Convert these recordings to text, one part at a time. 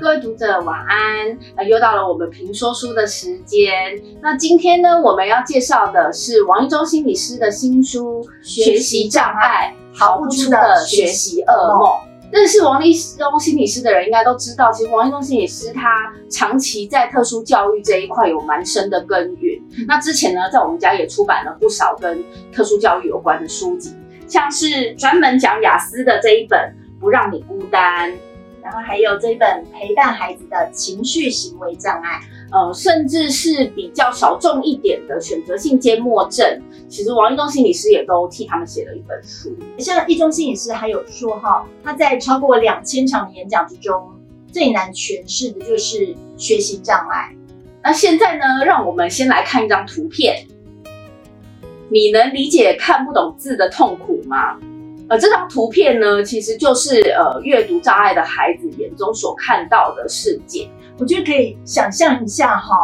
各位读者晚安，呃，又到了我们评说书的时间。那今天呢，我们要介绍的是王一中心理师的新书《学习障碍逃不出的学习噩梦》。认识王一中心理师的人应该都知道，其实王一中心理师他长期在特殊教育这一块有蛮深的根源。那之前呢，在我们家也出版了不少跟特殊教育有关的书籍，像是专门讲雅思的这一本《不让你孤单》。然后还有这一本陪伴孩子的情绪行为障碍，呃，甚至是比较小众一点的选择性缄默症，其实王一中心理师也都替他们写了一本书。像一中心理师还有说哈，他在超过两千场的演讲之中，最难诠释的就是学习障碍。那现在呢，让我们先来看一张图片，你能理解看不懂字的痛苦吗？呃，这张图片呢，其实就是呃阅读障碍的孩子眼中所看到的世界。我觉得可以想象一下哈，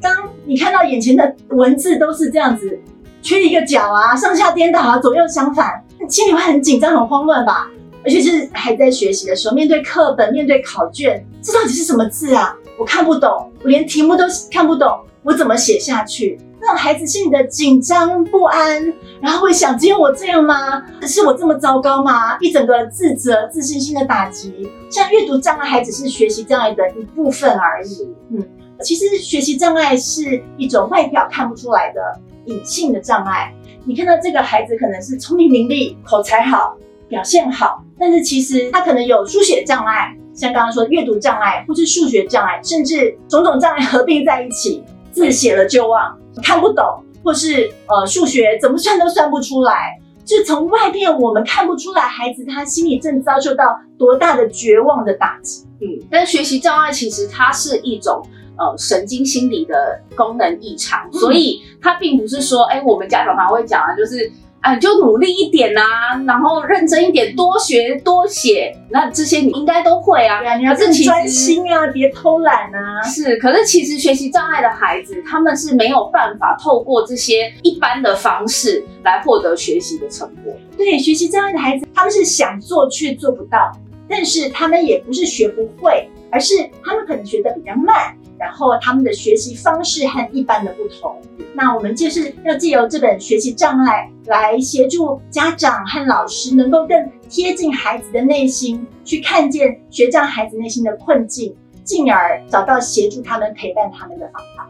当你看到眼前的文字都是这样子，缺一个角啊，上下颠倒啊，左右相反，心里会很紧张、很慌乱吧？而且是还在学习的时候，面对课本、面对考卷，这到底是什么字啊？我看不懂，我连题目都看不懂，我怎么写下去？让孩子心里的紧张不安，然后会想：只有我这样吗？是我这么糟糕吗？一整个自责、自信心的打击。像阅读障碍，还只是学习障碍的一部分而已。嗯，其实学习障碍是一种外表看不出来的隐性的障碍。你看到这个孩子可能是聪明伶俐、口才好、表现好，但是其实他可能有书写障碍，像刚刚说的阅读障碍，或是数学障碍，甚至种种障碍合并在一起，字写了就忘。看不懂，或是呃数学怎么算都算不出来，就从外面我们看不出来孩子他心里正遭受到多大的绝望的打击。嗯，但学习障碍其实它是一种呃神经心理的功能异常，所以它并不是说，哎，我们家长常会讲啊，就是。哎，就努力一点呐，然后认真一点，多学多写，那这些你应该都会啊。对啊，你要更专心啊，别偷懒啊。是，可是其实学习障碍的孩子，他们是没有办法透过这些一般的方式来获得学习的成果。对，学习障碍的孩子，他们是想做却做不到，但是他们也不是学不会，而是他们可能学的比较慢。然后他们的学习方式和一般的不同，那我们就是要借由这本学习障碍来协助家长和老师，能够更贴近孩子的内心，去看见学障孩子内心的困境，进而找到协助他们陪伴他们的方法。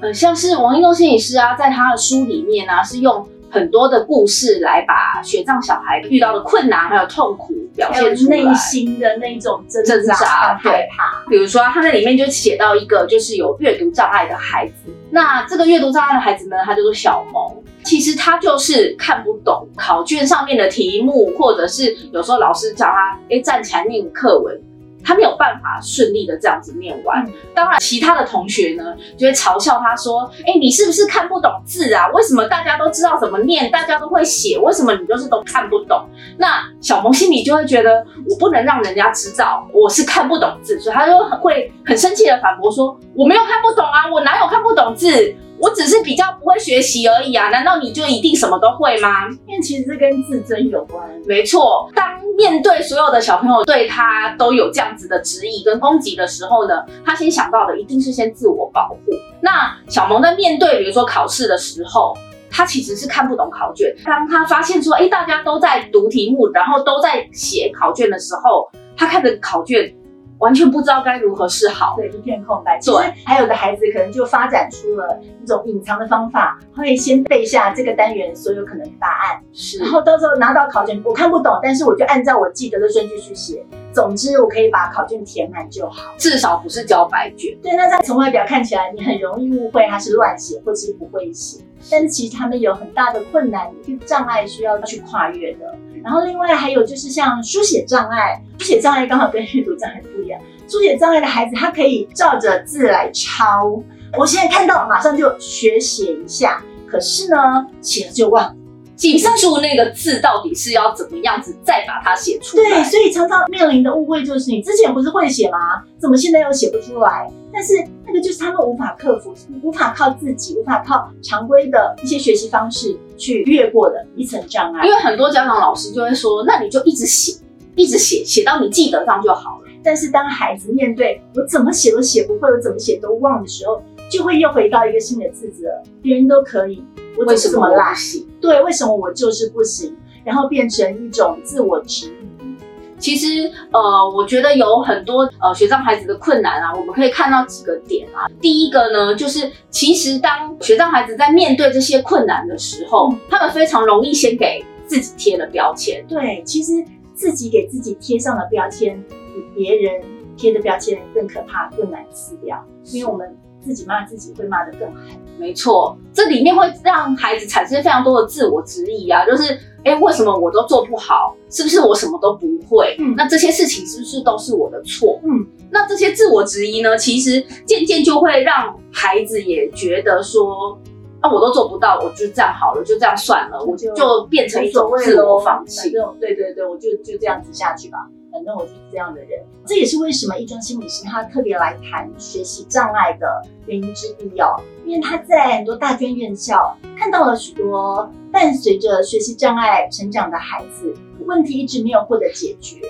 呃，像是王一东心理师啊，在他的书里面呢，是用。很多的故事来把雪藏小孩遇到的困难还有痛苦表现出来，内心的那种挣扎、害怕。比如说，他在里面就写到一个就是有阅读障碍的孩子，那这个阅读障碍的孩子呢，他叫做小萌。其实他就是看不懂考卷上面的题目，或者是有时候老师叫他哎站起来念课文。他没有办法顺利的这样子念完，当然其他的同学呢就会嘲笑他说：“哎，你是不是看不懂字啊？为什么大家都知道怎么念，大家都会写，为什么你就是都看不懂？”那小萌心里就会觉得，我不能让人家知道我是看不懂字，所以他就会很生气的反驳说：“我没有看不懂啊，我哪有看不懂字？”我只是比较不会学习而已啊，难道你就一定什么都会吗？因为其实这跟自尊有关。没错，当面对所有的小朋友对他都有这样子的质疑跟攻击的时候呢，他先想到的一定是先自我保护。那小萌在面对比如说考试的时候，他其实是看不懂考卷。当他发现说，哎，大家都在读题目，然后都在写考卷的时候，他看着考卷。完全不知道该如何是好，对，一片空白。对，还有的孩子可能就发展出了一种隐藏的方法，会先背下这个单元所有可能的答案，是，然后到时候拿到考卷，我看不懂，但是我就按照我记得的顺序去写。总之，我可以把考卷填满就好，至少不是交白卷。对，那在从外表看起来，你很容易误会他是乱写或者是不会写，但是其实他们有很大的困难、障碍需要去跨越的。然后另外还有就是像书写障碍，书写障碍刚好跟阅读障碍不一样。书写障碍的孩子，他可以照着字来抄。我现在看到，马上就学写一下。可是呢，写了就忘，记不住那个字到底是要怎么样子再把它写出来。对，所以常常面临的误会就是，你之前不是会写吗？怎么现在又写不出来？但是那个就是他们无法克服，无法靠自己，无法靠常规的一些学习方式去越过的一层障碍。因为很多家长老师就会说，那你就一直写，一直写，写到你记得上就好了。但是当孩子面对我怎么写都写不会，我怎么写都忘的时候，就会又回到一个新的自责，别人都可以，我怎么这么烂？对，为什么我就是不行？然后变成一种自我质疑。其实，呃，我觉得有很多呃学障孩子的困难啊，我们可以看到几个点啊。第一个呢，就是其实当学障孩子在面对这些困难的时候，他们非常容易先给自己贴了标签。对，其实自己给自己贴上了标签，比别人贴的标签更可怕、更难撕掉，因为我们自己骂自己会骂得更狠。没错，这里面会让孩子产生非常多的自我质疑啊，就是。哎，为什么我都做不好？是不是我什么都不会？嗯，那这些事情是不是都是我的错？嗯，那这些自我质疑呢？其实渐渐就会让孩子也觉得说，啊，我都做不到，我就这样好了，就这样算了，我就就变成一种自我放弃。对对对，我就就这样子下去吧。反正我就是这样的人，这也是为什么一庄心理师他特别来谈学习障碍的原因之一哦。因为他在很多大专院校看到了许多伴随着学习障碍成长的孩子，问题一直没有获得解决。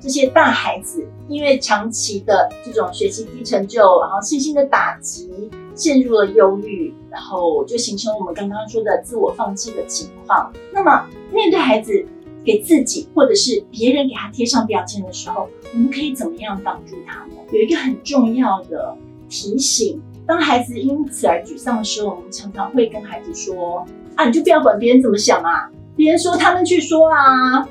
这些大孩子因为长期的这种学习低成就，然后信心的打击，陷入了忧郁，然后就形成我们刚刚说的自我放弃的情况。那么面对孩子。给自己或者是别人给他贴上标签的时候，我们可以怎么样帮助他呢？有一个很重要的提醒：当孩子因此而沮丧的时候，我们常常会跟孩子说：“啊，你就不要管别人怎么想啊，别人说他们去说啊。”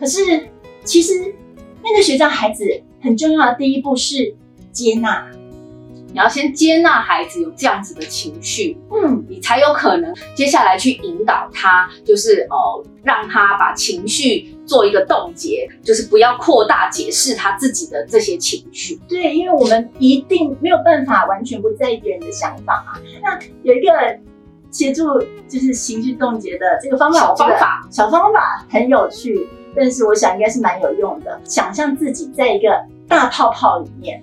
可是，其实面对学障孩子，很重要的第一步是接纳。你要先接纳孩子有这样子的情绪，嗯，你才有可能接下来去引导他，就是哦，让他把情绪做一个冻结，就是不要扩大解释他自己的这些情绪。对，因为我们一定没有办法完全不在意别人的想法嘛。那有一个协助就是情绪冻结的这个方法，小方法，小方法很有趣，但是我想应该是蛮有用的。想象自己在一个大泡泡里面。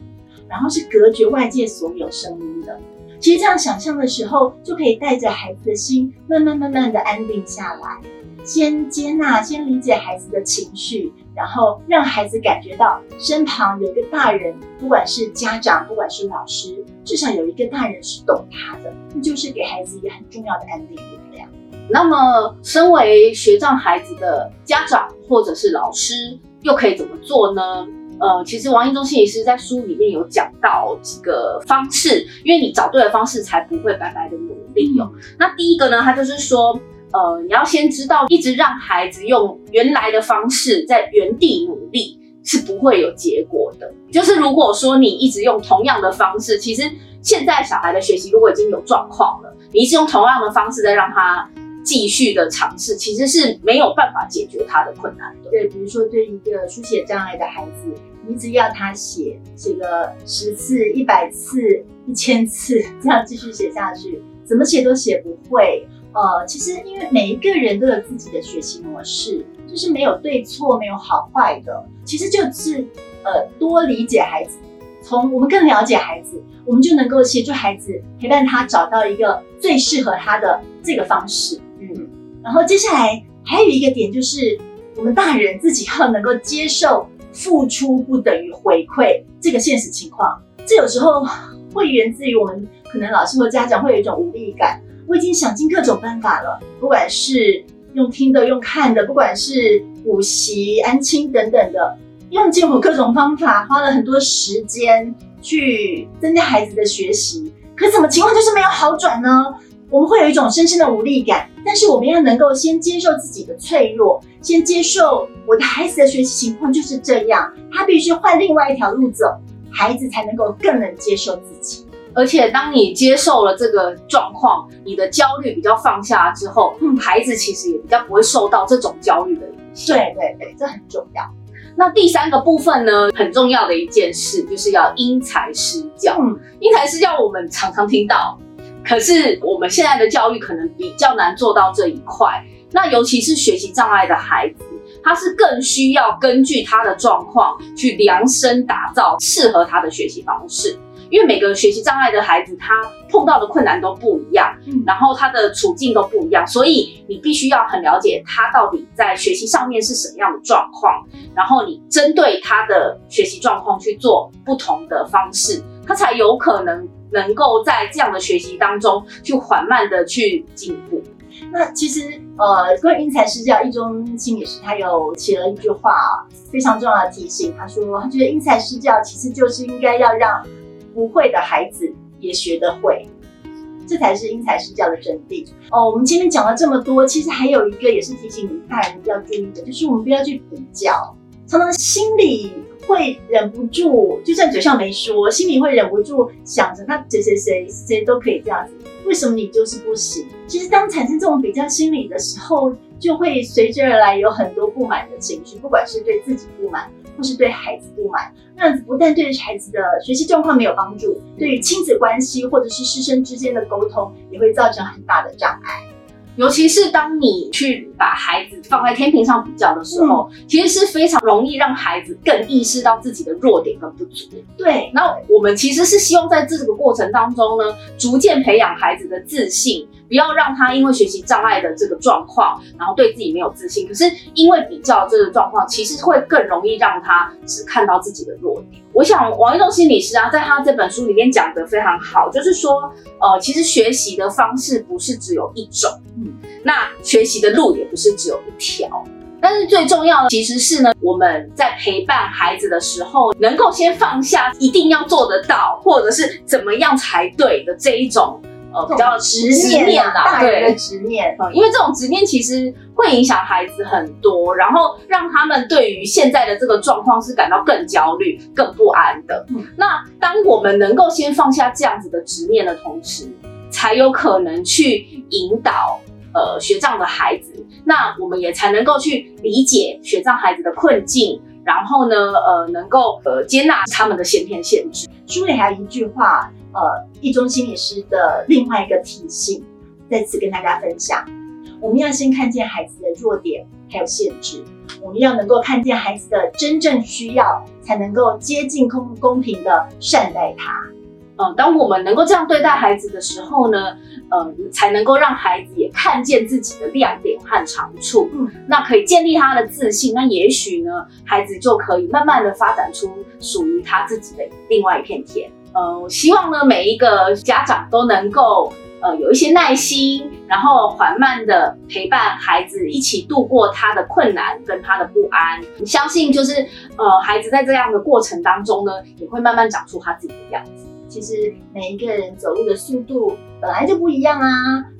然后是隔绝外界所有声音的。其实这样想象的时候，就可以带着孩子的心，慢慢慢慢的安定下来，先接纳，先理解孩子的情绪，然后让孩子感觉到身旁有一个大人，不管是家长，不管是老师，至少有一个大人是懂他的，那就是给孩子一个很重要的安定力量。那么，身为学障孩子的家长或者是老师，又可以怎么做呢？呃，其实王一中心理师在书里面有讲到几个方式，因为你找对了方式，才不会白白的努力哦。那第一个呢，他就是说，呃，你要先知道，一直让孩子用原来的方式在原地努力是不会有结果的。就是如果说你一直用同样的方式，其实现在小孩的学习如果已经有状况了，你一直用同样的方式在让他。继续的尝试其实是没有办法解决他的困难的。对，比如说对一个书写障碍的孩子，你只要他写，写个十次、一百次、一千次，这样继续写下去，怎么写都写不会。呃，其实因为每一个人都有自己的学习模式，就是没有对错，没有好坏的。其实就是呃，多理解孩子，从我们更了解孩子，我们就能够协助孩子，陪伴他找到一个最适合他的这个方式。然后接下来还有一个点就是，我们大人自己要能够接受付出不等于回馈这个现实情况。这有时候会源自于我们可能老师或家长会有一种无力感。我已经想尽各种办法了，不管是用听的、用看的，不管是补习、安亲等等的，用尽我各种方法，花了很多时间去增加孩子的学习，可怎么情况就是没有好转呢？我们会有一种深深的无力感，但是我们要能够先接受自己的脆弱，先接受我的孩子的学习情况就是这样，他必须换另外一条路走，孩子才能够更能接受自己。而且当你接受了这个状况，你的焦虑比较放下之后，嗯，孩子其实也比较不会受到这种焦虑的影响。对对对，这很重要。那第三个部分呢，很重要的一件事就是要因材施教。嗯，因材施教我们常常听到。可是我们现在的教育可能比较难做到这一块，那尤其是学习障碍的孩子，他是更需要根据他的状况去量身打造适合他的学习方式。因为每个学习障碍的孩子他碰到的困难都不一样，嗯然后他的处境都不一样，所以你必须要很了解他到底在学习上面是什么样的状况，然后你针对他的学习状况去做不同的方式，他才有可能能够在这样的学习当中去缓慢的去进步。那其实呃，关于因材施教，一中心理师他有写了一句话，非常重要的提醒。他说，他觉得因材施教其实就是应该要让不会的孩子也学得会，这才是因材施教的真谛。哦，我们今天讲了这么多，其实还有一个也是提醒大人要注意的，就是我们不要去比较，常常心里会忍不住，就算嘴上没说，心里会忍不住想着，那谁谁谁谁都可以这样子，为什么你就是不行？其实当产生这种比较心理的时候，就会随之而来有很多不满的情绪，不管是对自己不满，或是对孩子不满。那样子不但对孩子的学习状况没有帮助，对于亲子关系或者是师生之间的沟通，也会造成很大的障碍。尤其是当你去把孩子放在天平上比较的时候，其实是非常容易让孩子更意识到自己的弱点跟不足。对，那我们其实是希望在这个过程当中呢，逐渐培养孩子的自信，不要让他因为学习障碍的这个状况，然后对自己没有自信。可是因为比较这个状况，其实会更容易让他只看到自己的弱点。我想王一中心理师啊，在他这本书里面讲得非常好，就是说，呃，其实学习的方式不是只有一种，嗯，那学习的路也不是只有一条。但是最重要的其实是呢，我们在陪伴孩子的时候，能够先放下一定要做得到，或者是怎么样才对的这一种呃比较执念啊，大人的执念。嗯，因为这种执念其实会影响孩子很多，然后让他们对于现在的这个状况是感到更焦虑、更不安的。嗯那当我们能够先放下这样子的执念的同时，才有可能去引导呃学障的孩子，那我们也才能够去理解学障孩子的困境，然后呢，呃，能够呃接纳他们的先天限制。书里还有一句话，呃，一中心理师的另外一个提醒，再次跟大家分享：我们要先看见孩子的弱点还有限制，我们要能够看见孩子的真正需要，才能够接近公公平的善待他。嗯，当我们能够这样对待孩子的时候呢，嗯，才能够让孩子也看见自己的亮点和长处，嗯，那可以建立他的自信，那也许呢，孩子就可以慢慢的发展出属于他自己的另外一片天。呃，希望呢，每一个家长都能够呃有一些耐心，然后缓慢的陪伴孩子一起度过他的困难跟他的不安。相信就是呃，孩子在这样的过程当中呢，也会慢慢长出他自己的样子。其实每一个人走路的速度本来就不一样啊，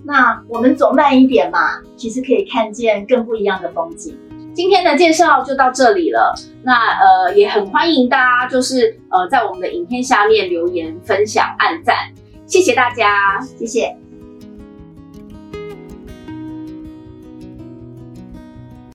那我们走慢一点嘛，其实可以看见更不一样的风景。今天的介绍就到这里了，那呃也很欢迎大家就是呃在我们的影片下面留言、分享、按赞，谢谢大家。谢谢。